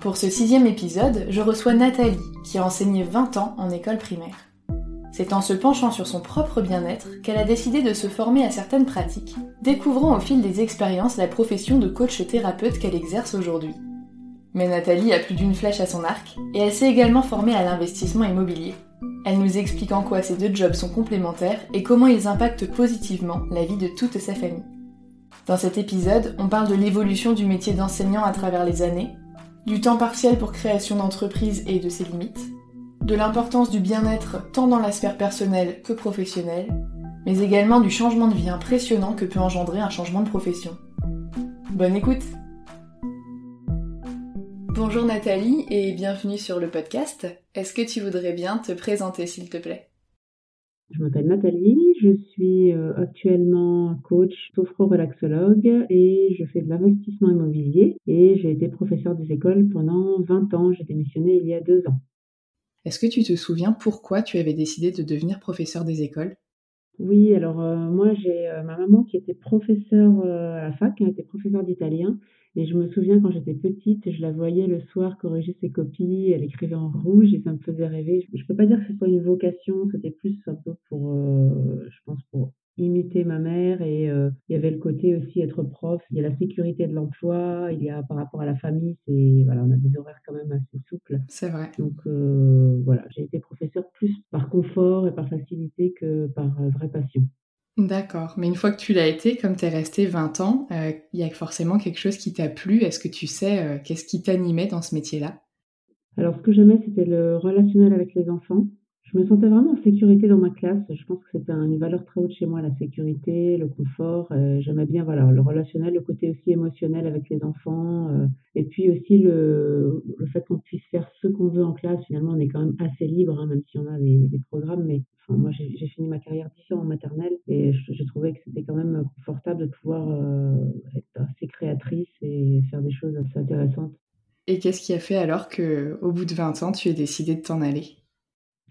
Pour ce sixième épisode, je reçois Nathalie, qui a enseigné 20 ans en école primaire. C'est en se penchant sur son propre bien-être qu'elle a décidé de se former à certaines pratiques, découvrant au fil des expériences la profession de coach thérapeute qu'elle exerce aujourd'hui. Mais Nathalie a plus d'une flèche à son arc, et elle s'est également formée à l'investissement immobilier. Elle nous explique en quoi ces deux jobs sont complémentaires et comment ils impactent positivement la vie de toute sa famille. Dans cet épisode, on parle de l'évolution du métier d'enseignant à travers les années, du temps partiel pour création d'entreprise et de ses limites, de l'importance du bien-être tant dans la sphère personnelle que professionnelle, mais également du changement de vie impressionnant que peut engendrer un changement de profession. Bonne écoute Bonjour Nathalie et bienvenue sur le podcast. Est-ce que tu voudrais bien te présenter s'il te plaît? Je m'appelle Nathalie, je suis euh, actuellement coach sophro-relaxologue et je fais de l'investissement immobilier et j'ai été professeur des écoles pendant 20 ans. J'ai démissionné il y a deux ans. Est-ce que tu te souviens pourquoi tu avais décidé de devenir professeur des écoles? Oui, alors euh, moi j'ai euh, ma maman qui était professeure à la fac, qui était professeure d'italien et je me souviens quand j'étais petite, je la voyais le soir corriger ses copies, elle écrivait en rouge et ça me faisait rêver. Je ne peux pas dire que ce soit une vocation, c'était plus un peu pour, euh, je pense, pour imiter ma mère et euh, il y avait le côté aussi être prof, il y a la sécurité de l'emploi, il y a par rapport à la famille, c'est voilà, on a des horaires quand même assez souples. C'est vrai. Donc euh, voilà, j'ai été professeur plus par confort et par facilité que par vraie passion. D'accord, mais une fois que tu l'as été, comme tu es resté 20 ans, euh, il y a forcément quelque chose qui t'a plu. Est-ce que tu sais euh, qu'est-ce qui t'animait dans ce métier-là? Alors, ce que j'aimais, c'était le relationnel avec les enfants. Je me sentais vraiment en sécurité dans ma classe. Je pense que c'était une valeur très haute chez moi, la sécurité, le confort. Euh, j'aimais bien voilà, le relationnel, le côté aussi émotionnel avec les enfants. Euh, et puis aussi le, le fait qu'on puisse faire ce qu'on veut en classe. Finalement, on est quand même assez libre, hein, même si on a des, programmes. Mais enfin, moi, j'ai fini ma carrière 10 ans en maternelle et j'ai trouvé que c'était quand même confortable de pouvoir euh, être assez créatrice et faire des choses assez intéressantes. Et qu'est-ce qui a fait alors qu'au bout de 20 ans, tu aies décidé de t'en aller?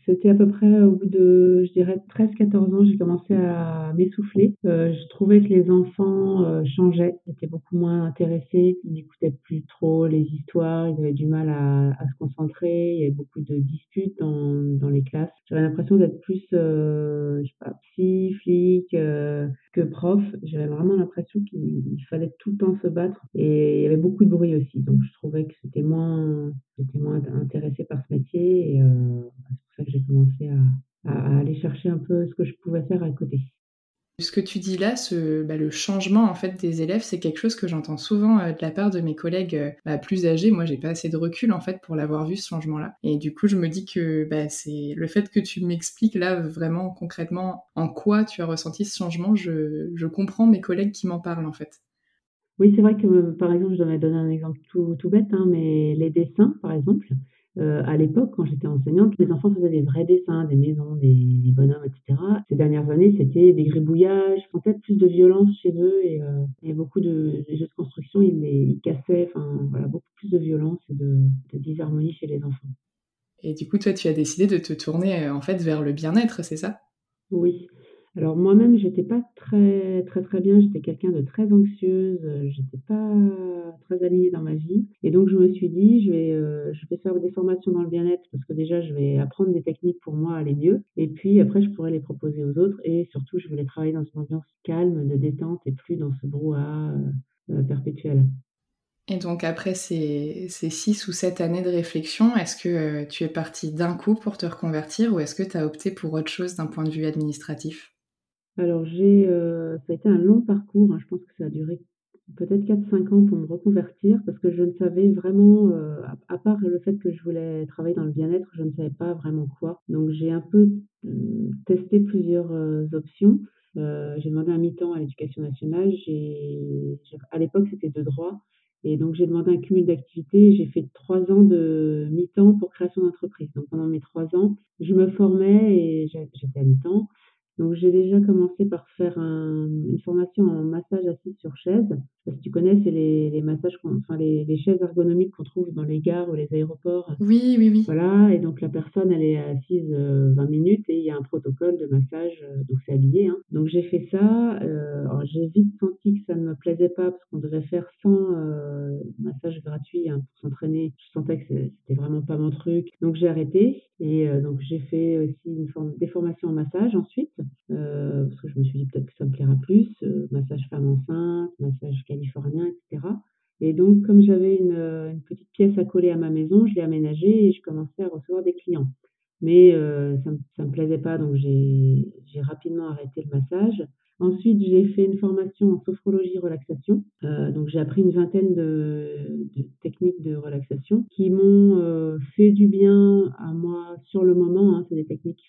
C'était à peu près au bout de, je dirais, 13-14 ans, j'ai commencé à m'essouffler. Euh, je trouvais que les enfants euh, changeaient, étaient beaucoup moins intéressés, ils n'écoutaient plus trop les histoires, ils avaient du mal à, à, se concentrer, il y avait beaucoup de disputes dans, dans les classes. J'avais l'impression d'être plus, euh, je sais pas, psy, flic euh, que prof. J'avais vraiment l'impression qu'il fallait tout le temps se battre et il y avait beaucoup de bruit aussi. Donc je trouvais que c'était moins, j'étais moins intéressée par ce métier et euh, ça que j'ai commencé à, à, aller chercher un peu ce que je pouvais faire à côté. Ce que tu dis là, ce, bah, le changement en fait des élèves, c'est quelque chose que j'entends souvent euh, de la part de mes collègues euh, bah, plus âgés. Moi, j'ai pas assez de recul en fait pour l'avoir vu ce changement-là. Et du coup, je me dis que bah, c'est le fait que tu m'expliques là vraiment concrètement en quoi tu as ressenti ce changement. Je, je comprends mes collègues qui m'en parlent en fait. Oui, c'est vrai que par exemple, je devrais donner un exemple tout, tout bête, hein, mais les dessins, par exemple, euh, à l'époque, quand j'étais enseignante, les enfants faisaient des vrais dessins, des maisons, des, des bonhommes, etc. Ces dernières années, c'était des gribouillages, peut-être plus de violence chez eux et, euh, et beaucoup de, jeux de construction, ils les ils cassaient, enfin voilà, beaucoup plus de violence et de, de disharmonie chez les enfants. Et du coup, toi, tu as décidé de te tourner en fait vers le bien-être, c'est ça? Oui. Alors moi-même, j'étais pas très très très bien, j'étais quelqu'un de très anxieuse, euh, j'étais pas très alignée dans ma vie. Et donc je me suis dit je vais euh, je vais faire des formations dans le bien-être parce que déjà je vais apprendre des techniques pour moi aller mieux. Et puis après je pourrais les proposer aux autres. Et surtout je voulais travailler dans une ambiance calme, de détente et plus dans ce brouhaha euh, perpétuel. Et donc après ces, ces six ou sept années de réflexion, est-ce que tu es parti d'un coup pour te reconvertir ou est-ce que tu as opté pour autre chose d'un point de vue administratif? Alors j'ai, heu, ça a été un long parcours, hein. Je pense que ça a duré peut-être 4-5 ans pour me reconvertir parce que je ne savais vraiment, heu, à part le fait que je voulais travailler dans le bien-être, je ne savais pas vraiment quoi. Donc j'ai un peu, mmh, testé plusieurs, options. J'ai demandé un mi-temps à l'éducation nationale. À l'époque, c'était de droit et donc j'ai demandé un cumul d'activités. J'ai fait 3 ans de mi-temps pour création d'entreprise. Donc pendant mes 3 ans, je me formais et j'étais à mi-temps donc j'ai déjà commencé par faire un, une formation en massage assis sur chaise. Je sais pas si tu connais, c'est les, les massages, enfin les, les chaises ergonomiques qu'on trouve dans les gares ou les aéroports. Oui, oui, oui. Voilà, et donc la personne, elle est assise euh, 20 minutes et il y a un protocole de massage, euh, donc c'est habillé. Hein. Donc j'ai fait ça. Euh, j'ai vite senti que ça ne me plaisait pas parce qu'on devait faire 100 euh, massages gratuits hein, pour s'entraîner. Je sentais que c'était vraiment pas mon truc. Donc j'ai arrêté et euh, donc j'ai fait aussi une forme, des formations en massage ensuite. Euh, parce que je me suis dit peut-être que ça me plaira plus, euh, massage femme enceinte, massage californien, etc. Et donc, comme j'avais une, euh, une, petite pièce à coller à ma maison, je l'ai aménagée et je commençais à recevoir des clients. Mais ça ne me, plaisait pas, donc j'ai rapidement arrêté le massage. Ensuite, j'ai fait une formation en sophrologie relaxation. Donc, j'ai appris une vingtaine de, techniques de relaxation qui m'ont fait du bien à moi sur le moment. Hein. C'est des techniques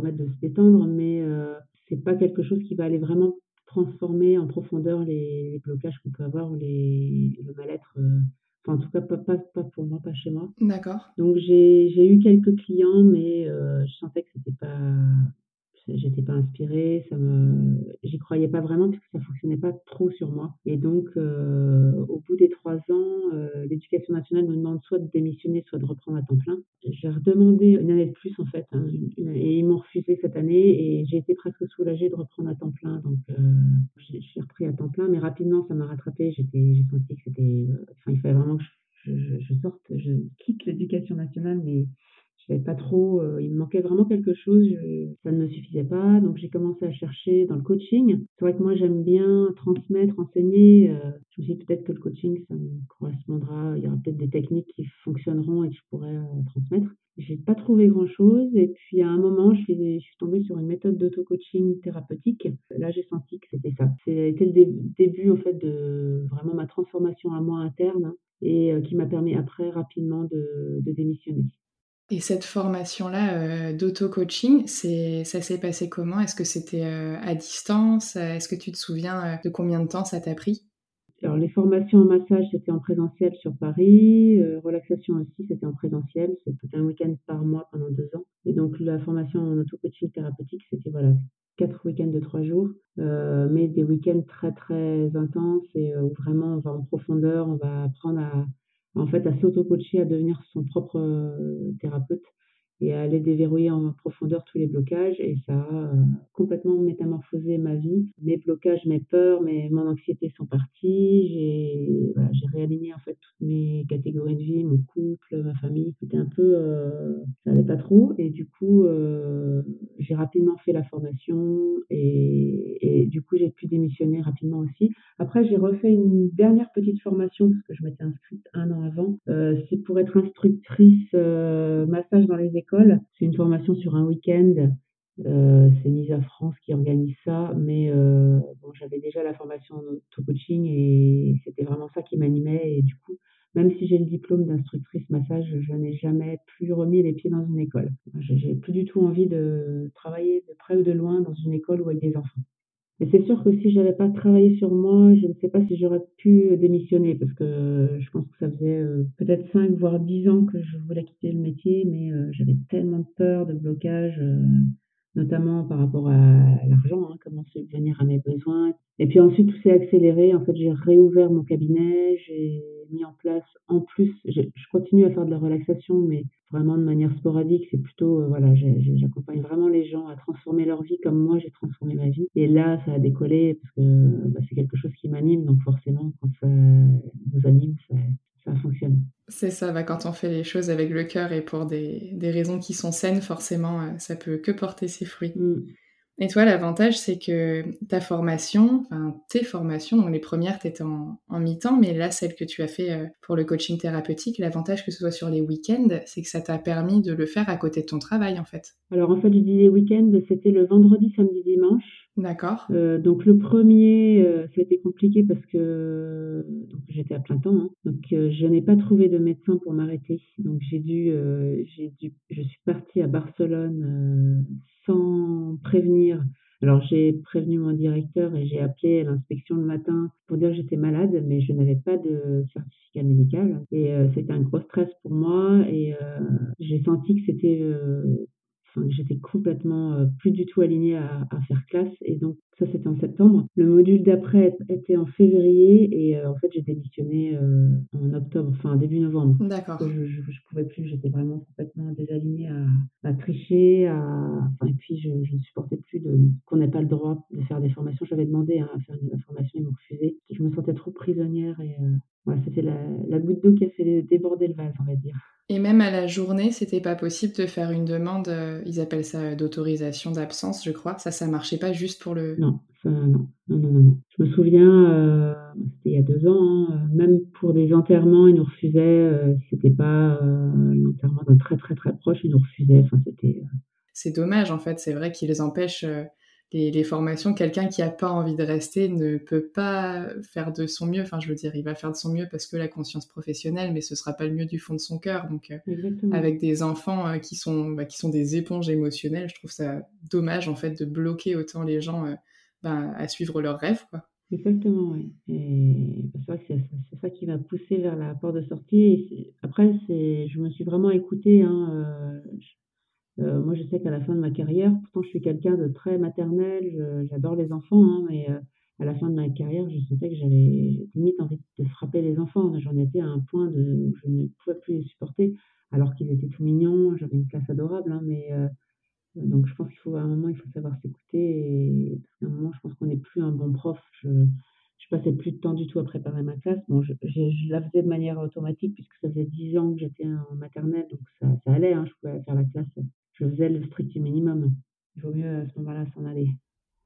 qui permettent de se détendre, mais euh, c'est pas quelque chose qui va aller vraiment transformer en profondeur les, les blocages qu'on peut avoir ou les, le mal-être. Euh, enfin, en tout cas, pas, pas, pas, pour moi, pas chez moi. D'accord. Donc, j'ai eu quelques clients, mais euh, je sentais que c'était pas j'étais pas inspirée, ça me, j'y croyais pas vraiment parce que ça fonctionnait pas trop sur moi. Et donc, euh, au bout des trois ans, euh, l'éducation nationale me demande soit de démissionner, soit de reprendre à temps plein. J'ai redemandé une année de plus en fait, hein, et ils m'ont refusé cette année et j'ai été presque soulagée de reprendre à temps plein. Donc, euh, j'ai repris à temps plein, mais rapidement ça m'a rattrapée. J'étais, j'ai senti que c'était, enfin, il fallait vraiment que je, je, je sorte, je quitte l'éducation nationale, mais je savais pas trop, euh, il me manquait vraiment quelque chose, ça ne me suffisait pas, donc j'ai commencé à chercher dans le coaching. C'est vrai que moi j'aime bien transmettre, enseigner. Je me suis dit peut-être que le coaching ça me correspondra, il y aura peut-être des techniques qui fonctionneront et que je pourrais euh, transmettre. J'ai pas trouvé grand chose et puis à un moment je suis, tombée sur une méthode d'auto-coaching thérapeutique. Là j'ai senti que c'était ça. C'était le dé début en fait de vraiment ma transformation à moi interne et euh, qui m'a permis après rapidement de, de démissionner. Et cette formation-là euh, d'auto-coaching, ça s'est passé comment? Est-ce que c'était euh, à distance? Est-ce que tu te souviens euh, de combien de temps ça t'a pris? Alors, les formations en massage, c'était en présentiel sur Paris. Euh, relaxation aussi, c'était en présentiel. C'était un week-end par mois pendant deux ans. Et donc, la formation en auto-coaching thérapeutique, c'était voilà, quatre week-ends de trois jours, euh, mais des week-ends très, très intenses et où vraiment on va en profondeur, on va apprendre à en fait, à s'auto-coacher, à devenir son propre euh, thérapeute. et à aller déverrouiller en profondeur tous les blocages et ça a complètement métamorphosé ma vie. Mes blocages, mes peurs, mes, mon anxiété sont partis. J'ai voilà, réaligné en fait toutes mes catégories de vie, mon couple, ma famille. C'était un peu, euh, ça allait pas trop et du coup euh, j'ai rapidement fait la formation et du coup j'ai pu démissionner rapidement aussi. Après j'ai refait une dernière petite formation parce que je m'étais inscrite un an avant. Euh, c'est pour être instructrice massage dans les écoles. C'est une formation sur un week-end. Euh, c'est Misa France qui organise ça, mais euh, bon, j'avais déjà la formation en auto-coaching et c'était vraiment ça qui m'animait. Et du coup, même si j'ai le diplôme d'instructrice massage, je n'ai jamais plus remis les pieds dans une école. J'ai plus du tout envie de travailler de près ou de loin dans une école ou avec des enfants. Mais c'est sûr que si j'avais pas travaillé sur moi, je ne sais pas si j'aurais pu démissionner parce que je pense que ça faisait euh, peut-être 5 voire 10 ans que je voulais quitter le métier, mais euh, j'avais tellement de peur, de blocage, euh, notamment par rapport à l'argent, hein, comment subvenir à mes besoins. Et puis ensuite, tout s'est accéléré. En fait, j'ai réouvert mon cabinet, j'ai mis en place, en plus, je continue à faire de la relaxation, mais vraiment de manière sporadique. C'est plutôt, euh, voilà, j'accompagne vraiment les gens à transformer leur vie comme moi j'ai transformé ma vie. Et là, ça a décollé parce que bah, c'est quelque chose qui m'anime. Donc forcément, quand ça nous anime, ça, ça fonctionne. C'est ça, bah, quand on fait les choses avec le cœur et pour des, des raisons qui sont saines, forcément, euh, ça peut que porter ses fruits. Mm. Et toi, l'avantage, c'est que ta formation, enfin tes formations, donc les premières, tu étais en, mi-temps, mais là, celle que tu as fait euh, pour le coaching thérapeutique, l'avantage que ce soit sur les week-ends, c'est que ça t'a permis de le faire à côté de ton travail, en fait. Alors, en fait, je dis les week-ends, c'était le vendredi, samedi, dimanche. D'accord. Euh, donc, le premier, euh, ça a été compliqué parce que j'étais à plein temps. Hein. Donc, je n'ai pas trouvé de médecin pour m'arrêter. Donc, j'ai dû, j'ai dû, je suis partie à Barcelone sans prévenir. Alors j'ai prévenu mon directeur et j'ai appelé l'inspection le matin pour dire que j'étais malade, mais je n'avais pas de certificat médical. Et euh, c'était un gros stress pour moi et euh, j'ai senti que c'était euh, enfin, j'étais complètement euh, plus du tout alignée à, à, faire classe. Et donc, ça, c'était en septembre. Le module d'après était en février et euh, en fait, j'ai démissionné euh, en octobre, enfin début novembre. D'accord. Je, je, je, pouvais plus, j'étais vraiment complètement désalignée à, à tricher. À... Enfin, et puis, je, je, ne supportais plus de, qu'on n'ait pas le droit de faire des formations. J'avais demandé hein, à faire une formation, ils m'ont refusé. Je me sentais trop prisonnière et voilà, c'était la, la goutte d'eau qui a fait déborder le vase, on va dire. Et même à la journée, c'était pas possible de faire une demande, euh, ils appellent ça euh, d'autorisation d'absence, je crois. Ça, ça marchait pas juste pour le. Non, ça, non, non, non, non. Je me souviens, euh, c'était il y a deux ans, hein, même pour des enterrements, ils nous refusaient. c'était pas l'enterrement d'un très très très proche, ils nous refusaient. Enfin, c'était. C'est dommage, en fait. C'est vrai qu'ils les empêchent les, formations, quelqu'un qui n'a pas envie de rester ne peut pas faire de son mieux. Enfin, je veux dire, il va faire de son mieux parce que la conscience professionnelle, mais ce sera pas le mieux du fond de son cœur. Donc, euh, avec des enfants euh, qui sont bah, qui sont des éponges émotionnelles, je trouve ça dommage en fait de bloquer autant les gens euh, bah, à suivre leurs rêves, quoi. Exactement, oui. Et c'est vrai que c'est ça qui va pousser vers la porte de sortie. après, c'est, je me suis vraiment écoutée. Hein, euh, moi, je sais qu'à la fin de ma carrière, pourtant je suis quelqu'un de très maternel, j'adore les enfants, hein, mais euh, à la fin de ma carrière, je sentais que j'avais limite envie de frapper les enfants. J'en étais à un point de je ne pouvais plus les supporter, alors qu'ils étaient tout mignons, j'avais une classe adorable, hein, mais euh, donc je pense qu'il faut à un moment, il faut savoir s'écouter. Et qu'à un moment, je pense qu'on n'est plus un bon prof. Je, je passais plus de temps du tout à préparer ma classe. Bon, je, la faisais de manière automatique puisque ça faisait dix ans que j'étais en maternelle, donc ça, ça allait. Hein, je pouvais faire la classe je faisais le strict minimum. Il vaut mieux à ce moment-là s'en aller.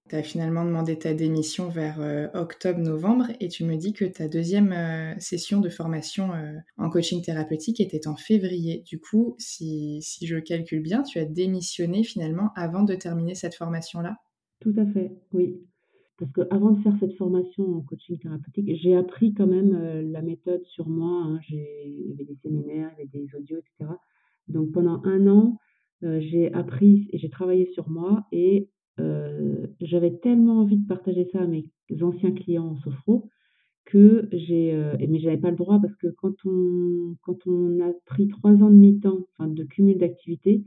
Tu as finalement demandé ta démission vers euh, octobre-novembre et tu me dis que ta deuxième euh, session de formation euh, en coaching thérapeutique était en février. Du coup, si, si, je calcule bien, tu as démissionné finalement avant de terminer cette formation-là? Tout à fait, oui. Parce qu'avant de faire cette formation en coaching thérapeutique, j'ai appris quand même la méthode sur moi. Hein. Il y avait des séminaires, il y avait des audios, etc. Donc pendant un an, j'ai appris et j'ai travaillé sur moi et euh, j'avais tellement envie de partager ça à mes anciens clients en sophro que j'ai euh, mais j'avais pas le droit parce que quand on quand on a pris trois ans de mi-temps enfin de cumul d'activités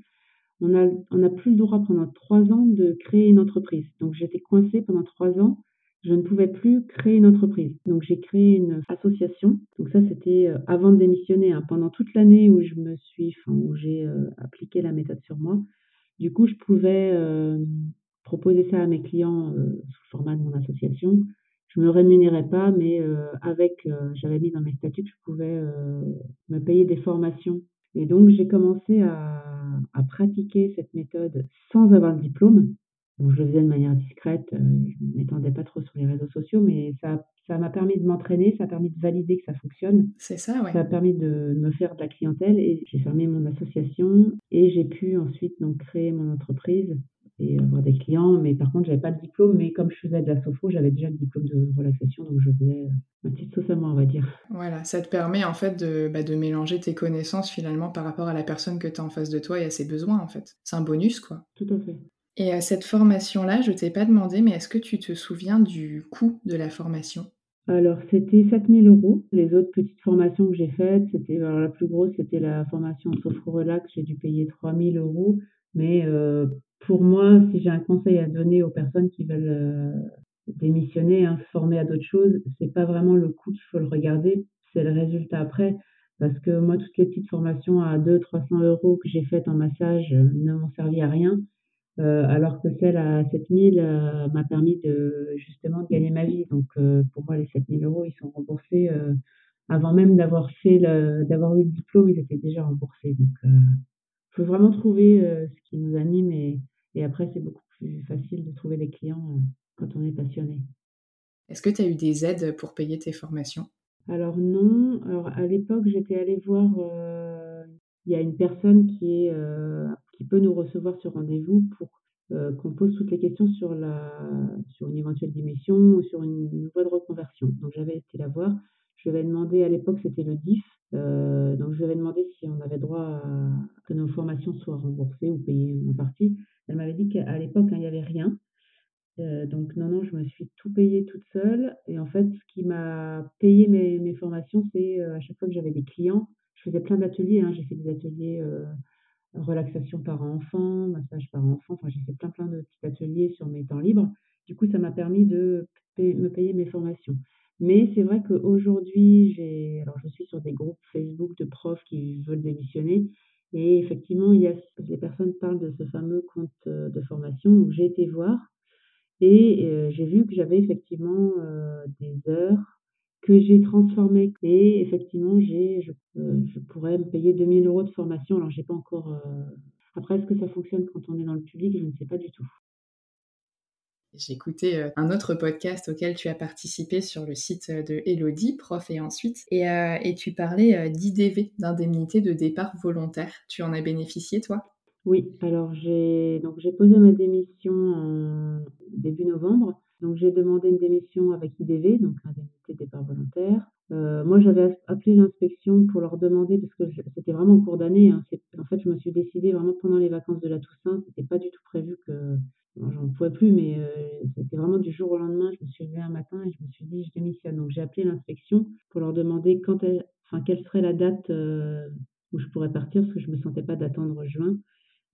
on a on n'a plus le droit pendant trois ans de créer une entreprise. Donc j'étais coincée pendant trois ans je ne pouvais plus créer une entreprise. Donc j'ai créé une association. Donc ça c'était euh, avant de démissionner, hein. pendant toute l'année où je me suis, où j'ai euh, appliqué la méthode sur moi. Du coup, je pouvais euh, proposer ça à mes clients sous le format de mon association. Je me rémunérais pas, mais avec, j'avais mis dans mes statuts que je pouvais me payer des formations. Et donc j'ai commencé à pratiquer cette méthode sans avoir de diplôme. Bon, je le faisais de manière discrète, euh, je ne m'étendais pas trop sur les réseaux sociaux, mais ça ça m'a permis de m'entraîner, ça a permis de valider que ça fonctionne. C'est ça, ouais. Ça a permis de me faire de la clientèle et j'ai fermé mon association et j'ai pu ensuite donc créer mon entreprise et avoir des clients. Mais par contre, j'avais pas de diplôme, mais comme je faisais de la sophro, j'avais déjà le diplôme de relaxation, donc je faisais euh, ma petite sauce à moi, on va dire. Voilà, ça te permet en fait de, bah, de mélanger tes connaissances finalement par rapport à la personne que tu as en face de toi et à ses besoins en fait. C'est un bonus quoi. Tout à fait. Et à cette formation-là, je t'ai pas demandé, mais est-ce que tu te souviens du coût de la formation? Alors, c'était 7000 euros. Les autres petites formations que j'ai faites, c'était, alors la plus grosse, c'était la formation Sophro Relax. J'ai dû payer 3000 euros. Mais euh, pour moi, si j'ai un conseil à donner aux personnes qui veulent euh, démissionner, hein, former à d'autres choses, c'est pas vraiment le coût qu'il faut le regarder, c'est le résultat après. Parce que moi, toutes les petites formations à 200-300 euros que j'ai faites en massage euh, ne m'ont servi à rien. Euh, alors que celle à 7000 euh, m'a permis de justement de gagner ma vie. Donc euh, pour moi, les 7000 euros, ils sont remboursés avant même d'avoir fait d'avoir eu le diplôme, ils étaient déjà remboursés. Donc il faut vraiment trouver ce qui nous anime et, et après c'est beaucoup plus facile de trouver des clients quand on est passionné. Est-ce que tu as eu des aides pour payer tes formations? Alors non. Alors à l'époque, j'étais allée voir il y a une personne qui, est, euh, peut nous recevoir sur rendez-vous pour euh, qu'on pose toutes les questions sur, la, sur une éventuelle démission ou sur une voie de reconversion. Donc j'avais été la voir. Je lui avais demandé, à l'époque c'était le DIF, euh, donc je lui avais demandé si on avait droit à que nos formations soient remboursées ou payées en partie. Elle m'avait dit qu'à l'époque hein, il n'y avait rien. donc non, non, je me suis tout payé toute seule. Et en fait, ce qui m'a payé mes, formations, c'est à chaque fois que j'avais des clients, je faisais plein d'ateliers. Hein. J'ai fait des ateliers euh, relaxation par enfant, massage par enfant. Enfin, j'ai fait plein, plein de petits ateliers sur mes temps libres. Du coup, ça m'a permis de me payer mes formations. Mais c'est vrai qu'aujourd'hui, j'ai, alors je suis sur des groupes Facebook de profs qui veulent démissionner. Et effectivement, il y a, les personnes parlent de ce fameux compte euh, de formation. Donc, j'ai été voir et euh, j'ai vu que j'avais effectivement des heures que j'ai transformé. Et effectivement, j'ai, je, euh, je, pourrais me payer 2000 euros de formation. Alors, j'ai pas encore. Euh, après, est-ce que ça fonctionne quand on est dans le public? Je ne sais pas du tout. J'ai écouté euh, un autre podcast auquel tu as participé sur le site de Elodie, prof et ensuite, et, et tu parlais d'IDV, d'indemnité de départ volontaire. Tu en as bénéficié, toi? Oui, alors j'ai donc j'ai posé ma démission en début novembre. Donc j'ai demandé une démission avec IDV, donc indemnité de volontaire. Euh, moi, j'avais appelé l'inspection pour leur demander, parce que c'était vraiment en cours d'année. Hein, en fait, je me suis décidée vraiment pendant les vacances de la Toussaint. C'était pas du tout prévu que j'en pouvais plus, mais euh, c'était vraiment du jour au lendemain. Je me suis levée un matin et je me suis dit, je démissionne. Donc j'ai appelé l'inspection pour leur demander quand enfin, quelle serait la date euh, où je pourrais partir, parce que je me sentais pas d'attendre juin.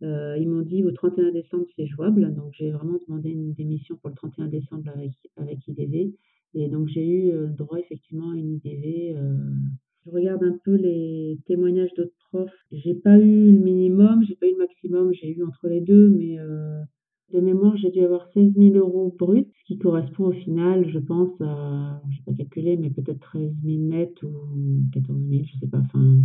Ils m'ont dit au 31 décembre c'est jouable, donc j'ai vraiment demandé une démission pour le 31 décembre avec, avec IDV. Et donc j'ai eu euh, droit effectivement à une IDV. Euh. Je regarde un peu les témoignages d'autres profs. J'ai pas eu le minimum, j'ai pas eu le maximum, j'ai eu entre les deux, mais de mémoire j'ai dû avoir 16 000 euros bruts, ce qui correspond au final, je pense, à, je sais pas calculer, mais peut-être 13 000 net ou 14 000, je sais pas. Enfin,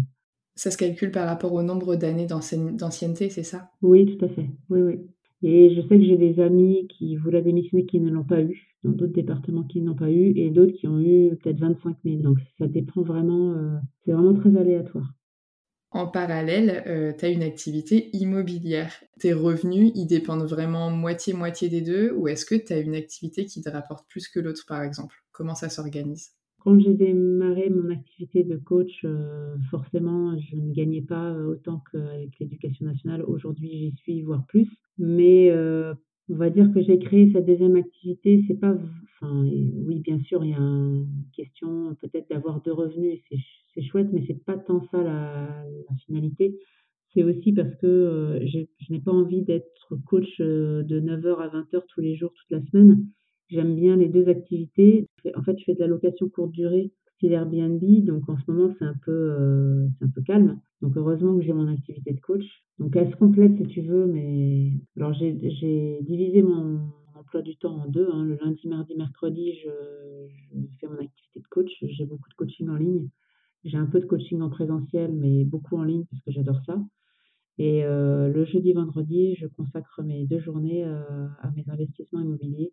ça se calcule par rapport au nombre d'années d'ancienneté, c'est ça? Oui, tout à fait. Oui, oui. Et je sais que j'ai des amis qui voulaient démissionner qui ne l'ont pas eu, dans d'autres départements qui ne l'ont pas eu, et d'autres qui ont eu peut-être 25 000. Donc ça dépend vraiment, euh, c'est vraiment très aléatoire. En parallèle, euh, tu as une activité immobilière. Tes revenus, ils dépendent vraiment moitié-moitié des deux, ou est-ce que tu as une activité qui te rapporte plus que l'autre, par exemple? Comment ça s'organise? Quand j'ai démarré mon activité de coach, euh, forcément, je ne gagnais pas euh, autant qu'avec l'éducation nationale. Aujourd'hui, j'y suis, voire plus. Mais on va dire que j'ai créé cette deuxième activité. C'est pas, enfin, oui, bien sûr, il y a une question peut-être d'avoir deux revenus, c'est chouette, mais c'est pas tant ça la, finalité. C'est aussi parce que je n'ai pas envie d'être coach de 9h à 20h tous les jours, toute la semaine. J'aime bien les 2 activités. En fait, je fais de la location courte durée, style Airbnb, donc en ce moment, c'est un peu, heu, c'est un peu calme. Donc heureusement que j'ai mon activité de coach. Donc elle se complète si tu veux, mais alors j'ai divisé mon emploi du temps en 2, hein. Le lundi, mardi, mercredi, je fais mon activité de coach. J'ai beaucoup de coaching en ligne. J'ai un peu de coaching en présentiel, mais beaucoup en ligne parce que j'adore ça. Et heu, le jeudi, vendredi, je consacre mes 2 journées, heu, à mes investissements immobiliers.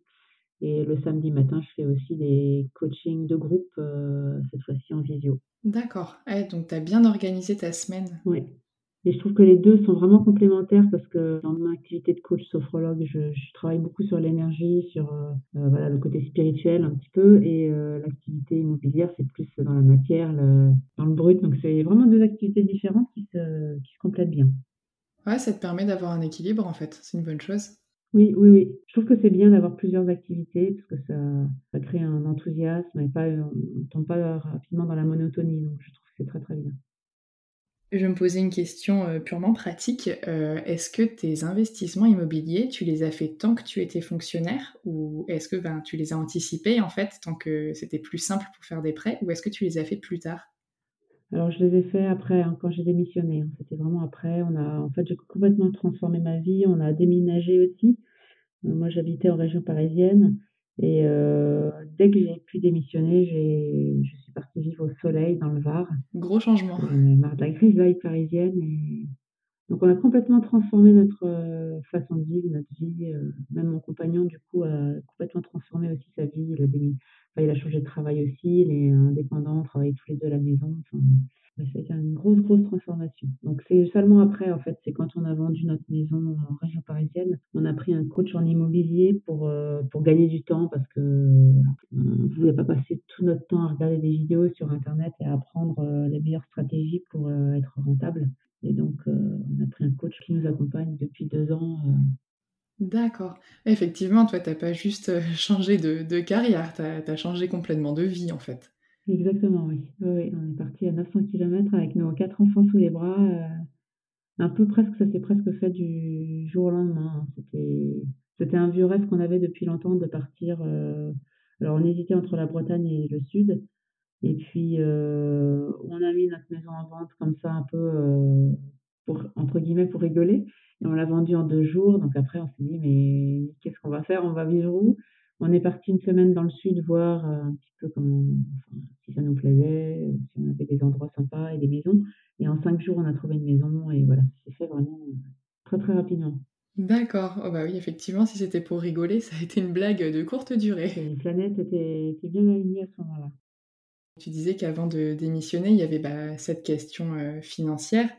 Et le samedi matin, je fais aussi des coachings de groupe, heu, cette fois-ci en visio. D'accord. Ouais, donc tu as bien organisé ta semaine. Oui. Et je trouve que les 2 sont vraiment complémentaires parce que dans mon activité de coach sophrologue, je je travaille beaucoup sur l'énergie, sur, heu heu, voilà, le côté spirituel un petit peu et l'activité immobilière, c'est plus dans la matière, le dans le brut. Donc c'est vraiment 2 activités différentes qui se qui se complètent bien. Ouais, ça te permet d'avoir un équilibre en fait, c'est une bonne chose. Oui, oui, oui. Je trouve que c'est bien d'avoir plusieurs activités parce que ça ça crée un enthousiasme et pas, on tombe pas rapidement dans la monotonie, donc je trouve que c'est très, très bien. Je me posais une question, heu, purement pratique, heu, est-ce que tes investissements immobiliers, tu les as fait tant que tu étais fonctionnaire? Ou est-ce que, ben, tu les as anticipés en fait, tant que c'était plus simple pour faire des prêts? Ou est-ce que tu les as fait plus tard? Alors je les ai faits après, hein, quand j'ai démissionné, hein. C'était vraiment après. On a en fait, j'ai complètement transformé ma vie. On a déménagé aussi. Moi, j'habitais en région parisienne et heu, dès que j'ai pu démissionner, je suis partie vivre au soleil dans le Var. Gros changement. Avais marre de la grisaille parisienne et donc on a complètement transformé notre, heu, façon de vivre, notre vie, même mon compagnon du coup a complètement transformé aussi sa vie. Il a enfin il a changé de travail aussi, il est indépendant, on travaille tous les 2 à la maison, enfin, ouais, ça une grosse, grosse transformation. Donc c'est seulement après en fait, c'est quand on a vendu notre maison en région parisienne, on a pris un coach en immobilier pour, heu, pour gagner du temps parce que, on voulait pas passer tout notre temps à regarder des vidéos sur internet et à apprendre, heu, les meilleures stratégies pour, heu, être rentable. Et donc, on a pris un coach qui nous accompagne depuis 2 ans, D'accord. Effectivement, toi, tu as pas juste, changé de de carrière, tu as as changé complètement de vie, en fait. Exactement, oui. Oui, on est partis à 900 kilomètres avec nos 4 enfants sous les bras, heu, un peu presque ça s'est presque fait du jour au lendemain, hein. C'était c'était un vieux rêve qu'on avait depuis longtemps de partir, heu, alors on hésitait entre la Bretagne et le sud et puis, heu, on a mis notre maison en vente comme ça un peu, pour entre guillemets «pour rigoler» et on l'a vendue en 2 jours. Donc après on s'est dit: «Mais qu'est-ce qu'on va faire? On va vivre où?» On est partis une semaine dans le sud voir, heu, un petit peu comment enfin, si ça nous plaisait, heu, si on avait des endroits sympas et des maisons et en 5 jours on a trouvé une maison et voilà, ça s'est fait vraiment, heu, très, très rapidement. D'accord. Oh bah oui, effectivement, si c'était pour rigoler, ça a été une blague, de courte durée. Les planètes étaient étaient bien alignées à ce moment-là. Tu disais qu'avant de démissionner, il y avait, bah, cette question, financière.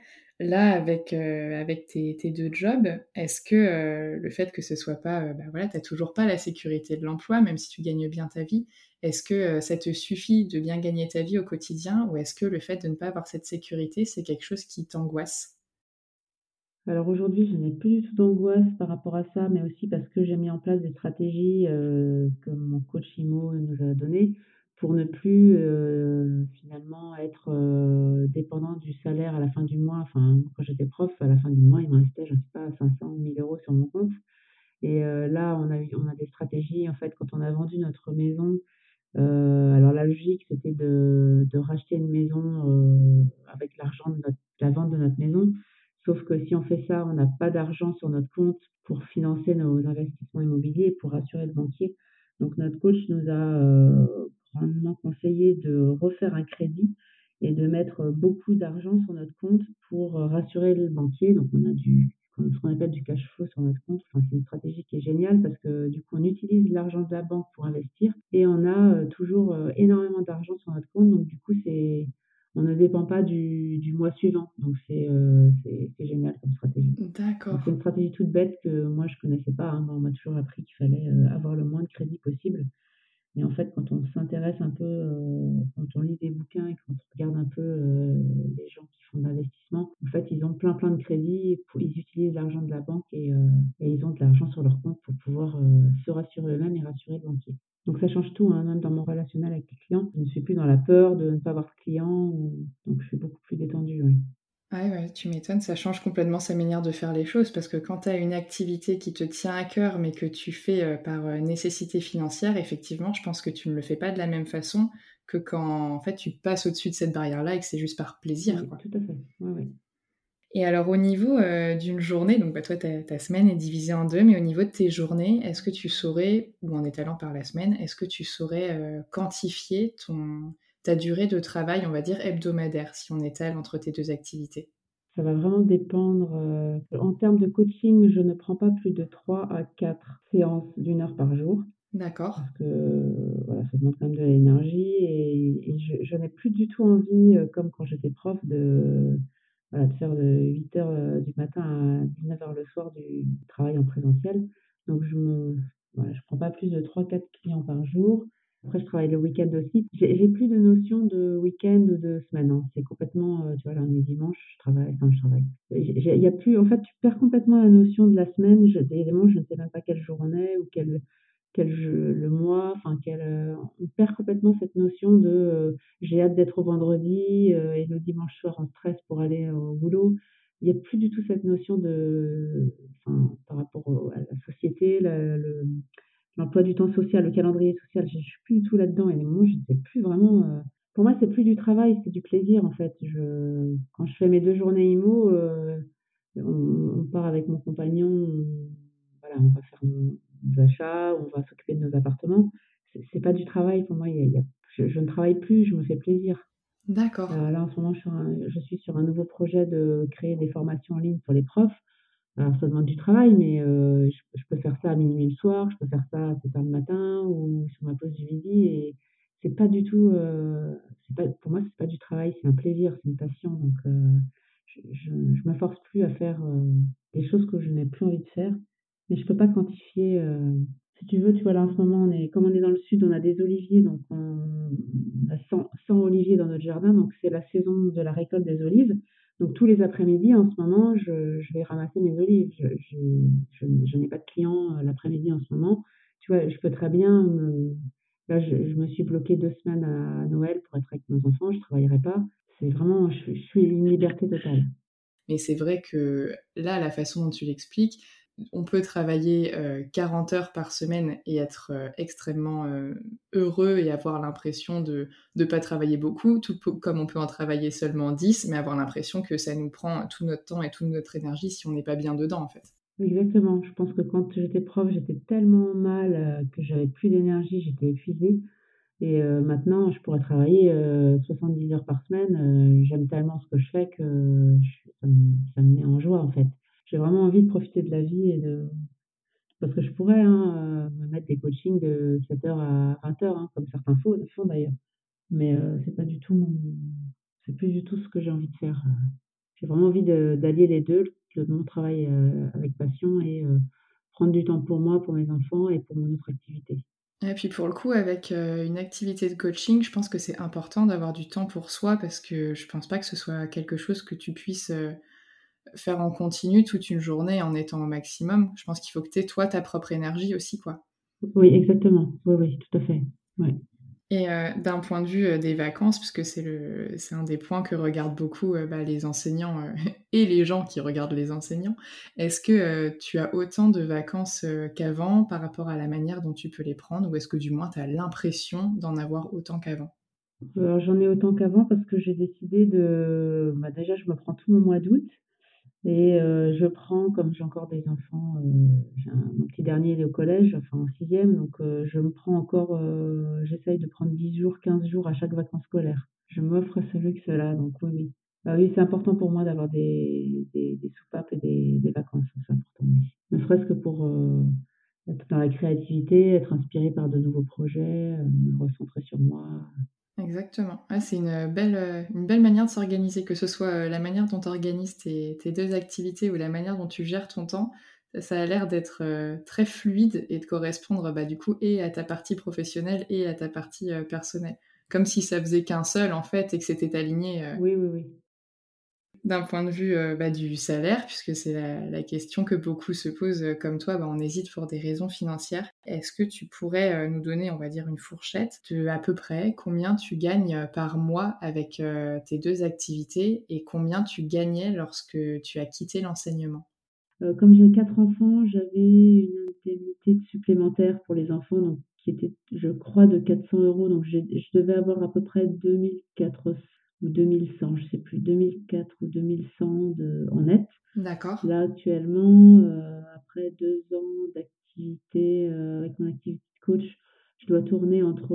Là, avec, heu, avec tes tes 2 jobs, est-ce que, heu, le fait que ce soit pas, heu, bah, voilà, toujours pas la sécurité de l'emploi, même si tu gagnes bien ta vie, est-ce que, heu, ça te suffit de bien gagner ta vie au quotidien? Ou est-ce que le fait de ne pas avoir cette sécurité, c'est quelque chose qui t'angoisse? Alors aujourd'hui, je n'ai plus du tout d'angoisse par rapport à ça, mais aussi parce que j'ai mis en place des stratégies, que mon coach IMO nous a données pour ne plus, heu, finalement être, heu, dépendant du salaire à la fin du mois. Enfin, quand j'étais prof, à la fin du mois, il me restait, je sais pas, 500 ou 1 000 € sur mon compte et heu, là, on a on a des stratégies, en fait, quand on a vendu notre maison, heu, alors la logique, c'était de de racheter une maison, heu, avec l'argent de notre la vente de notre maison. Sauf que si on fait ça, on n'a pas d'argent sur notre compte pour financer nos investissements immobiliers, pour rassurer le banquier. Donc notre coach nous a, heu, grandement conseillé de refaire un crédit et de mettre, beaucoup d'argent sur notre compte pour, heu, rassurer le banquier. Donc on a du ce qu'on appelle du cash flow sur notre compte. Enfin, c'est une stratégie qui est géniale parce que du coup, on utilise l'argent de la banque pour investir et on a, heu, toujours, heu, énormément d'argent sur notre compte. Donc du coup, c'est on ne dépend pas du du mois suivant, donc c'est, c'est génial comme stratégie. Donc c'est D'accord. une stratégie toute bête que moi je connaissais pas, hein. Moi, on m'a toujours appris qu'il fallait, avoir le moins de crédit possible et en fait, quand on s'intéresse un peu, heu, quand on lit des bouquins et quand on regarde un peu, heu, les gens qui font de l'investissement, en fait, ils ont plein, plein de crédits ils utilisent l'argent de la banque et heu et ils ont de l'argent sur leur compte pour pouvoir, se rassurer eux-mêmes et rassurer le banquier. Donc ça change tout, hein, même dans mon relationnel avec les clients. Je ne suis plus dans la peur de ne pas avoir de clients ou donc je suis beaucoup plus détendue, oui. Ouais, ouais, tu m'étonnes, ça change complètement sa manière de faire les choses parce que quand tu as une activité qui te tient à cœur mais que tu fais, heu, par, heu, nécessité financière, effectivement, je pense que tu ne le fais pas de la même façon que quand, en fait, tu passes au-dessus de cette barrière-là et que c'est juste par plaisir, Oui, quoi. tout à fait. Ouais, ouais. Et alors au niveau, heu, d'une journée, donc bah, toi ta ta semaine est divisée en 2, mais au niveau de tes journées, est-ce que tu saurais ou en étalant par la semaine, est-ce que tu saurais, quantifier ton ta durée de travail, on va dire hebdomadaire, si on étale entre tes 2 activités? Ça va vraiment dépendre, heu, en termes de coaching, je ne prends pas plus de 3 à 4 séances d'une heure par jour D'accord. parce que, voilà, ça demande quand même de l'énergie et et je je n'ai plus du tout envie, heu, comme quand j'étais prof de, voilà, de faire de 8:00, heu, du matin à 19:00 le soir du travail en présentiel. Donc je me voilà, je prends pas plus de 3-4 clients par jour. Après je travaille le week-end aussi. J'ai plus de notion de week-end ou de semaine, hein. C'est complètement, heu, tu vois, lundi, dimanche, je travaille enfin je travaille. Il y a plus en fait, tu perds complètement la notion de la semaine. Je je ne sais même pas quelle jour on est ou quel quel le mois, enfin quel, heu, on perd complètement cette notion de, heu, j'ai hâte d'être au vendredi, et le dimanche soir en stress pour aller au boulot. Il y a plus du tout cette notion de enfin, par rapport à la société, le l'emploi du temps social, le calendrier social, je je suis plus du tout là-dedans et moi, je ne sais plus vraiment, heu, pour moi, c'est plus du travail, c'est du plaisir, en fait. Je quand je fais mes 2 journées IMO, heu, on on part avec mon compagnon, on voilà, on va faire nos nos achats, on va s'occuper de nos appartements. C'est pas du travail pour moi, y a il y a je je ne travaille plus, je me fais plaisir. D'accord. là, en ce moment, je suis sur un je suis sur un nouveau projet de créer des formations en ligne pour les profs. Alors ça demande du travail, mais heu, je peux faire ça à minuit le soir, je peux faire ça à 7:00 le matin ou sur ma pause du midi et c'est pas du tout, c'est pas pour moi, c'est pas du travail, c'est un plaisir, c'est une passion donc heu, je je force plus à faire, des choses que je n'ai plus envie de faire, mais je peux pas quantifier, si tu veux, tu vois, là, en ce moment, on est comme on est dans le sud, on a des oliviers, donc on on a 100 100 oliviers dans notre jardin, donc c'est la saison de la récolte des olives. Donc tous les après-midi, en ce moment, je vais ramasser mes olives. Je n'ai pas de clients, heu, l'après-midi en ce moment. Tu vois, je peux très bien là, je me suis bloquée 2 semaines à Noël pour être avec mes enfants, je travaillerai pas. C'est vraiment je suis une liberté totale. Mais c'est vrai que là, la façon dont tu l'expliques, on peut travailler, heu, 40 heures par semaine et être, heu, extrêmement, heu, heureux et avoir l'impression de de pas travailler beaucoup, tout comme on peut en travailler seulement 10, mais avoir l'impression que ça nous prend tout notre temps et toute notre énergie si on n'est pas bien dedans, en fait. Exactement. Je pense que quand j'étais prof, j'étais tellement mal, que j'avais plus d'énergie, j'étais épuisée et maintenant je pourrais travailler, heu, 70 heures par semaine, j'aime tellement ce que je fais que ça me met en joie, en fait. J'ai vraiment envie de profiter de la vie et de parce que je pourrais, hein, heu, me mettre des coachings de 7:00 à 20:00, hein, comme certains font font d'ailleurs. Mais heu, c'est pas du tout mon c'est plus du tout ce que j'ai envie de faire. J'ai vraiment envie d'allier les 2, le mon travail, heu, avec passion et heu, prendre du temps pour moi, pour mes enfants et pour mon autre activité. Et puis pour le coup, avec, une activité de coaching, je pense que c'est important d'avoir du temps pour soi parce que je pense pas que ce soit quelque chose que tu puisses, faire en continu toute une journée en étant au maximum. Je pense qu'il faut que tu aies toi ta propre énergie aussi, quoi. Oui, exactement. Oui, oui, tout à fait. Ouais. Et heu, d'un point de vue, heu, des vacances, puisque c'est le c'est un des points que regardent beaucoup, heu, bah, les enseignants, et les gens qui regardent les enseignants. Est-ce que, tu as autant de vacances, qu'avant par rapport à la manière dont tu peux les prendre? Ou est-ce que du moins tu as l'impression d'en avoir autant qu'avant? J'en ai autant qu'avant parce que j'ai décidé de bah, déjà je me prends tout mon mois d'août et heu, je prends comme j'ai encore des enfants, heu, j'ai un mon petit dernier est au collège, enfin en 6e donc heu, je me prends encore, j'essaye de prendre 10 jours, 15 jours à chaque vacances scolaires. Je m'offre ce luxe-là donc oui, oui. Bah, oui, c'est important pour moi d'avoir des des soupapes et des des vacances, c'est important, oui. Ne serait-ce que pour, être dans la créativité, être inspirée par de nouveaux projets, me recentrer sur moi. Exactement. Ouais, c'est une, belle, heu, une belle manière de s'organiser, que ce soit, heu, la manière dont tu organises tes tes 2 activités ou la manière dont tu gères ton temps, ça a l'air d'être, très fluide et de correspondre, bah, du coup et à ta partie professionnelle et à ta partie, personnelle. Comme si ça faisait qu'un seul en fait et que c'était aligné, Oui, oui, oui. D'un point de vue euh, bah, du salaire, puisque c'est la, question que beaucoup se posent euh, comme toi, bah, on hésite pour des raisons financières. Est-ce que tu pourrais euh, nous donner, on va dire, une fourchette de à peu près combien tu gagnes par mois avec tes deux activités et combien tu gagnais lorsque tu as quitté l'enseignement? Comme j'ai quatre enfants, j'avais une indemnité supplémentaire pour les enfants, donc qui était, je crois, de 400 euros. Donc je devais avoir à peu près 2400 ou 2100, je sais plus, 2004 ou 2100 de, en net. D'accord. Là, actuellement, euh, après deux ans d'activité euh, avec mon activité de coach, je dois tourner entre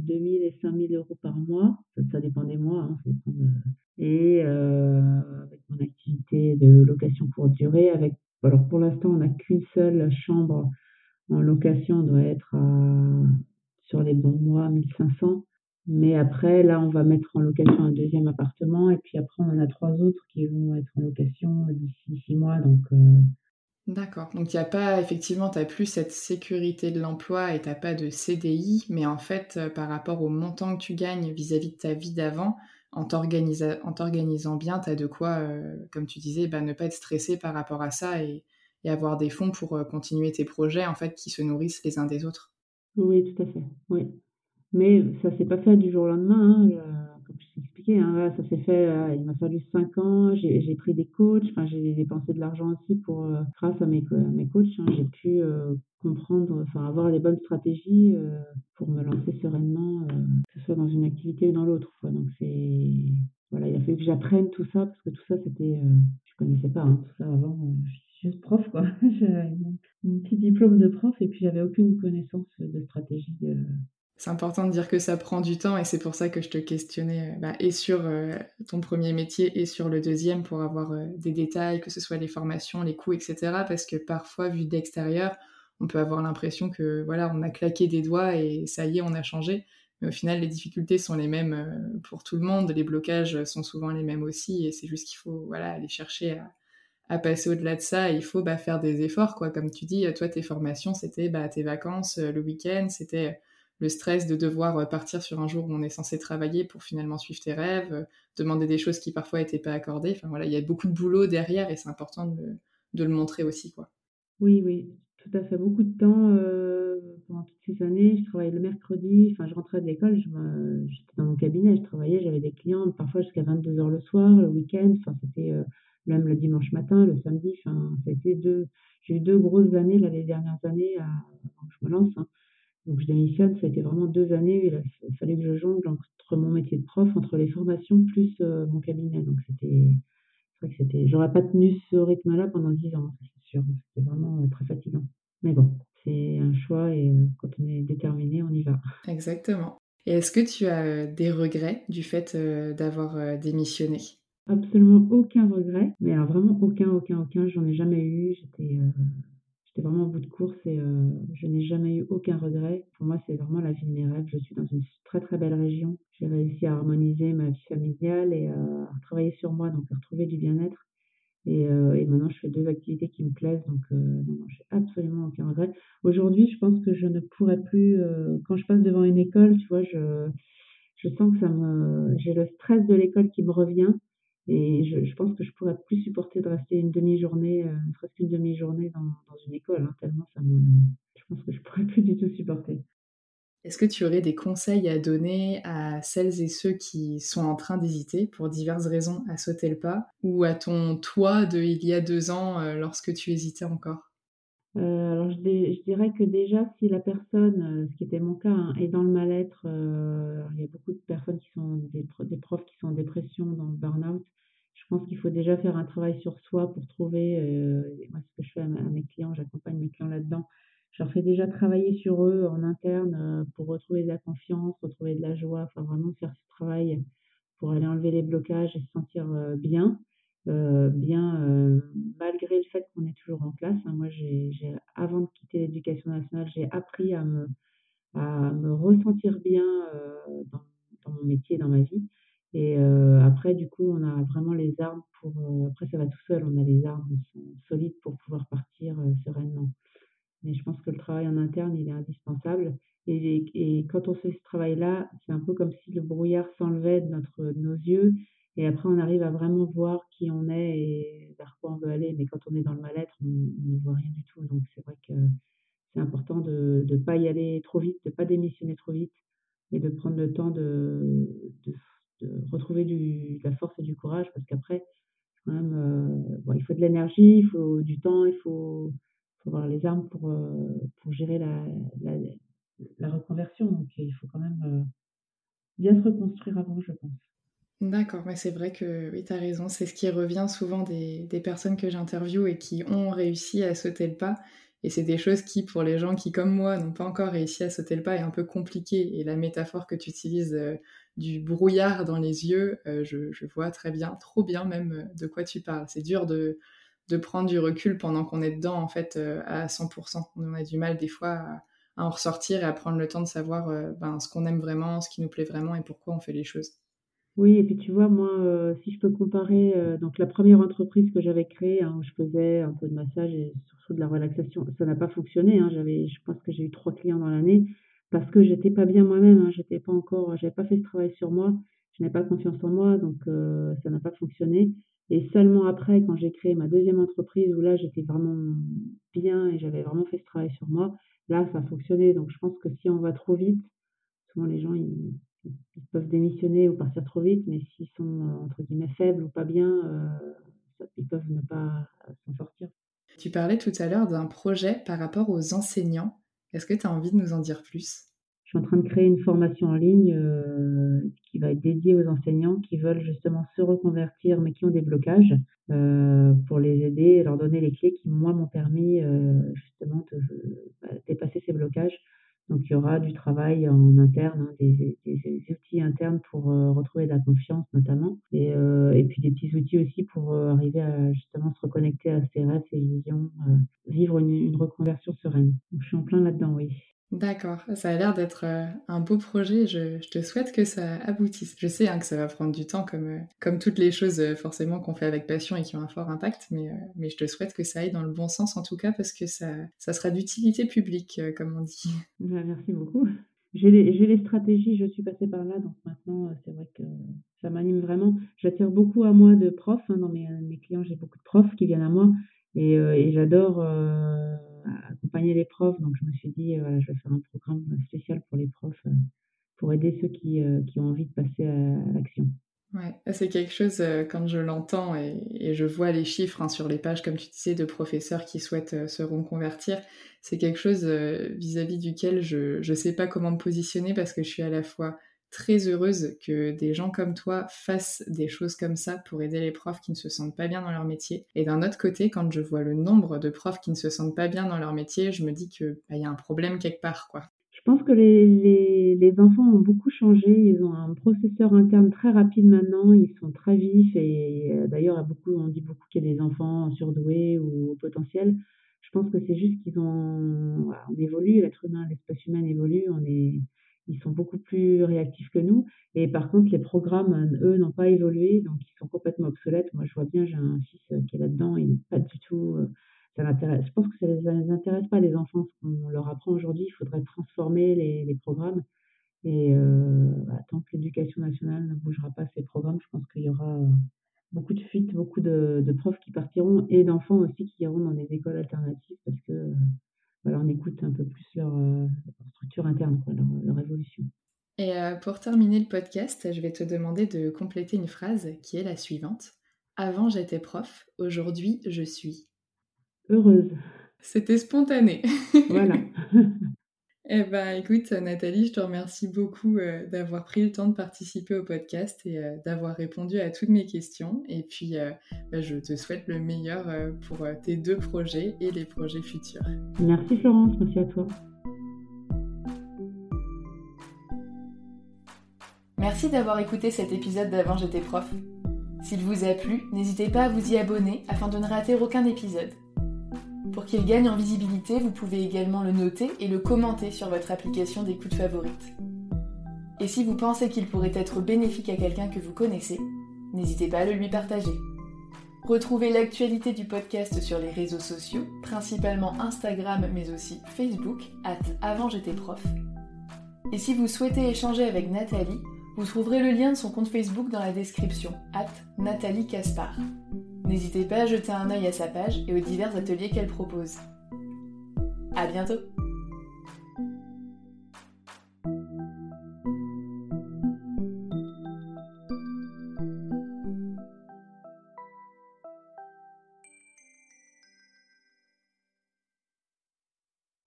2000 euh, et 5000 euros par mois. Ça, dépend des mois. Hein, Et avec mon activité de location courte durée, avec, alors pour l'instant, on n'a qu'une seule chambre en location, on doit être sur les bons mois 1500. Mais après, là, on va mettre en location un deuxième appartement et puis après, on en a trois autres qui vont être en location d'ici six mois. Donc, euh, D'accord. Donc, il n'y a pas, effectivement, tu n'as plus cette sécurité de l'emploi et tu n'as pas de CDI, mais en fait, euh, par rapport au montant que tu gagnes vis-à-vis de ta vie d'avant, en t'organisant bien, tu as de quoi, euh, comme tu disais, bah, ne pas être stressé par rapport à ça et, et avoir des fonds pour continuer tes projets, en fait, qui se nourrissent les uns des autres. Oui, tout à fait. Oui. Mais ça s'est pas fait du jour au lendemain, hein, comme je t'ai expliqué, hein, ça s'est fait, euh, il m'a fallu 5 ans, j'ai pris des coachs, enfin j'ai dépensé de l'argent aussi pour, euh, grâce à mes mes coachs, hein, j'ai pu, euh, comprendre, enfin avoir les bonnes stratégies, pour me lancer sereinement, que ce soit dans une activité ou dans l'autre, Donc c'est voilà, il a fallu que j'apprenne tout ça parce que tout ça c'était, je connaissais pas, tout ça avant, je suis juste prof quoi. J'avais mon petit diplôme de prof et puis j'avais aucune connaissance de stratégie, c'est important de dire que ça prend du temps et c'est pour ça que je te questionnais euh, bah, et sur euh, ton premier métier et sur le deuxième pour avoir euh, des détails, que ce soit les formations, les coûts, etc. Parce que parfois, vu d'extérieur, on peut avoir l'impression que voilà, on a claqué des doigts et ça y est, on a changé. Mais au final, les difficultés sont les mêmes pour tout le monde, les blocages sont souvent les mêmes aussi et c'est juste qu'il faut voilà, aller chercher à, passer au-delà de ça. il faut bah, faire des efforts, quoi. Comme tu dis, toi, tes formations, c'était bah, tes vacances, le week-end, c'était le stress de devoir euh, partir sur un jour où on est censé travailler pour finalement suivre tes rêves, euh, demander des choses qui parfois n'étaient pas accordées. Enfin voilà, il y a beaucoup de boulot derrière et c'est important de, le montrer aussi, quoi. Oui, oui, tout à fait. Beaucoup de temps euh, pendant toutes ces années. Je travaillais le mercredi, enfin, je rentrais de l'école, j'étais dans mon cabinet, je travaillais, j'avais des clients parfois jusqu'à 22h le soir, le week-end. Enfin, c'était même le dimanche matin, le samedi. Enfin, c'était deux. J'ai eu deux grosses années là, les dernières années que je me lance. Hein. Donc je démissionne, ça a été vraiment deux années il fallait que je jongle entre mon métier de prof, entre les formations plus, euh, mon cabinet. Donc c'était c'est vrai que c'était j'aurais pas tenu ce rythme-là pendant dix ans, c'est sûr. C'était vraiment, euh, très fatigant. Mais bon, c'est un choix et euh, quand on est déterminé, on y va. Exactement. Et est-ce que tu as, des regrets du fait, d'avoir, démissionné? Absolument aucun regret, mais alors vraiment aucun, aucun, aucun, j'en ai jamais eu. J'étais, J'étais vraiment au bout de course et euh, je n'ai jamais eu aucun regret. Pour moi, c'est vraiment la vie de mes rêves. Je suis dans une très très belle région. J'ai réussi à harmoniser ma vie familiale et euh, à travailler sur moi, donc à retrouver du bien-être. Et, euh, et, maintenant, je fais deux activités qui me plaisent, donc non, non, j'ai absolument aucun regret. Aujourd'hui, je pense que je ne pourrais plus, quand je passe devant une école, tu vois, je, je sens que ça me, j'ai le stress de l'école qui me revient et je, je, pense que je pourrais plus supporter de rester une demi-journée, euh, presque une demi-journée dans, dans, une école, hein, tellement ça me. Je pense que je pourrais plus du tout supporter. Est-ce que tu aurais des conseils à donner à celles et ceux qui sont en train d'hésiter pour diverses raisons à sauter le pas ou à ton toi de il y a deux ans euh, lorsque tu hésitais encore? Euh, alors je, je, dirais que déjà si la personne, euh, ce qui était mon cas, hein, est dans le mal-être, euh, il y a beaucoup de personnes qui sont des, des profs qui sont en dépression, dans le burn-out. Je pense qu'il faut déjà faire un travail sur soi pour trouver, euh, moi ce que je fais à, mes clients, j'accompagne mes clients là-dedans. Je leur fais déjà travailler sur eux en interne euh, pour retrouver de la confiance, retrouver de la joie, enfin vraiment faire ce travail pour aller enlever les blocages et se sentir euh, bien. Bien malgré le fait qu'on est toujours en classe. Hein. Moi, avant de quitter l'éducation nationale, j'ai appris à me, à me ressentir bien dans, dans, mon métier, dans ma vie. Et après, du coup, on a vraiment les armes pour. après, ça va tout seul. On a les armes solides pour pouvoir partir sereinement. Mais je pense que le travail en interne, il est indispensable. Et, et quand on fait ce travail-là, c'est un peu comme si le brouillard s'enlevait de, nos yeux Et après, on arrive à vraiment voir qui on est et vers quoi on veut aller. Mais quand on est dans le mal-être, on, ne voit rien du tout. Donc, c'est vrai que c'est important de ne pas y aller trop vite, de ne pas démissionner trop vite et de prendre le temps de, retrouver du, de la force et du courage parce qu'après, quand même, euh, il faut de l'énergie, il faut du temps, il faut, avoir les armes pour, euh, pour gérer la, la, la, reconversion. Donc, il faut quand même euh, bien se reconstruire avant, je pense. D'accord, mais c'est vrai que oui, tu as raison, c'est ce qui revient souvent des, des personnes que j'interviewe et qui ont réussi à sauter le pas. Et c'est des choses qui, pour les gens qui, comme moi, n'ont pas encore réussi à sauter le pas, est un peu compliqué. Et la métaphore que tu utilises euh, du brouillard dans les yeux, euh, je, vois très bien, trop bien même euh, de quoi tu parles. C'est dur de, de, prendre du recul pendant qu'on est dedans, en fait, à 100%. On a du mal des fois à, à, en ressortir et à prendre le temps de savoir ben, ce qu'on aime vraiment, ce qui nous plaît vraiment et pourquoi on fait les choses. Oui et puis tu vois, moi, euh, si je peux comparer, euh, donc la première entreprise que j'avais créée, hein, où je faisais un peu de massage et surtout de la relaxation, ça n'a pas fonctionné, hein. J'avais je pense que j'ai eu trois clients dans l'année parce que j'étais pas bien moi-même, hein. J'étais pas encore j'avais pas fait ce travail sur moi, je n'avais pas confiance en moi donc euh, ça n'a pas fonctionné et seulement après, quand j'ai créé ma deuxième entreprise où là, j'étais vraiment bien et j'avais vraiment fait ce travail sur moi, là, ça a fonctionné donc je pense que si on va trop vite, souvent les gens ils peuvent démissionner ou partir trop vite, mais s'ils sont euh, entre guillemets faibles ou pas bien, euh, ils peuvent ne pas euh, s'en sortir. Tu parlais tout à l'heure d'un projet par rapport aux enseignants. Est-ce que tu as envie de nous en dire plus? Je suis en train de créer une formation en ligne qui va être dédiée aux enseignants qui veulent justement se reconvertir mais qui ont des blocages pour les aider et leur donner les clés qui, moi, m'ont permis justement de bah, dépasser ces blocages donc il y aura du travail en interne, hein, des, outils internes pour euh, retrouver de la confiance notamment, et, euh, et puis des petits outils aussi pour euh, arriver à justement se reconnecter à ses rêves, ses visions, vivre une, une reconversion sereine. Donc je suis en plein là-dedans, oui. D'accord, ça a l'air d'être euh, un beau projet. Je, te souhaite que ça aboutisse. Je sais hein, que ça va prendre du temps, comme, euh, comme toutes les choses euh, forcément qu'on fait avec passion et qui ont un fort impact, mais, mais je te souhaite que ça aille dans le bon sens en tout cas, parce que ça, ça sera d'utilité publique, comme on dit. Bah, merci beaucoup. J'ai les, les, stratégies, je suis passée par là, donc maintenant c'est vrai que ça m'anime vraiment. J'attire beaucoup à moi de profs. Hein, dans mes, mes clients, j'ai beaucoup de profs qui viennent à moi et, et j'adore accompagner les profs. Donc, je me suis dit, voilà, je vais faire un programme spécial pour les profs pour aider ceux qui, qui ont envie de passer à, l'action. Ouais, c'est quelque chose, quand je l'entends et, je vois les chiffres hein, sur les pages, comme tu disais, de professeurs qui souhaitent se reconvertir, c'est quelque chose vis-à-vis duquel je ne sais pas comment me positionner parce que je suis à la fois très heureuse que des gens comme toi fassent des choses comme ça pour aider les profs qui ne se sentent pas bien dans leur métier. Et d'un autre côté, quand je vois le nombre de profs qui ne se sentent pas bien dans leur métier, je me dis qu'il bah, y a un problème quelque part, quoi. Je pense que les, les, enfants ont beaucoup changé. Ils ont un processeur interne très rapide maintenant. Ils sont très vifs. Et euh, d'ailleurs, beaucoup, on dit beaucoup qu'il y a des enfants surdoués ou potentiels. Je pense que c'est juste qu'ils ont, on évolue, l'être humain, l'espèce humaine évolue. On est, ils sont beaucoup plus réactifs que nous. Et par contre, les programmes, eux, n'ont pas évolué, donc ils sont complètement obsolètes. Moi, je vois bien, j'ai un fils euh, qui est là-dedans, il n'est pas du tout. Euh, ça l'intéresse. Je pense que ça ne les intéresse pas, les enfants, ce qu'on leur apprend aujourd'hui. Il faudrait transformer les, programmes. Et euh, bah, tant que l'éducation nationale ne bougera pas ces programmes, je pense qu'il y aura beaucoup de fuites, beaucoup de, de, profs qui partiront et d'enfants aussi qui iront dans des écoles alternatives parce que voilà, on écoute un peu plus leur, euh, structure interne, leur, évolution. Et euh, pour terminer le podcast, je vais te demander de compléter une phrase qui est la suivante. Avant j'étais prof, aujourd'hui je suis. Heureuse. C'était spontané. Voilà. Eh ben, écoute, Nathalie, je te remercie beaucoup euh, d'avoir pris le temps de participer au podcast et euh, d'avoir répondu à toutes mes questions. Et puis, euh, bah, je te souhaite le meilleur pour tes deux projets et les projets futurs. Merci Florence, merci à toi. Merci d'avoir écouté cet épisode d'Avant j'étais prof. S'il vous a plu, n'hésitez pas à vous y abonner afin de ne rater aucun épisode. Pour qu'il gagne en visibilité, vous pouvez également le noter et le commenter sur votre application d'écoute favorite. Et si vous pensez qu'il pourrait être bénéfique à quelqu'un que vous connaissez, n'hésitez pas à le lui partager. Retrouvez l'actualité du podcast sur les réseaux sociaux, principalement Instagram mais aussi Facebook, at avant j'étais prof. Et si vous souhaitez échanger avec Nathalie, Vous trouverez le lien de son compte Facebook dans la description, at Nathalie Caspar. N'hésitez pas à jeter un œil à sa page et aux divers ateliers qu'elle propose. À bientôt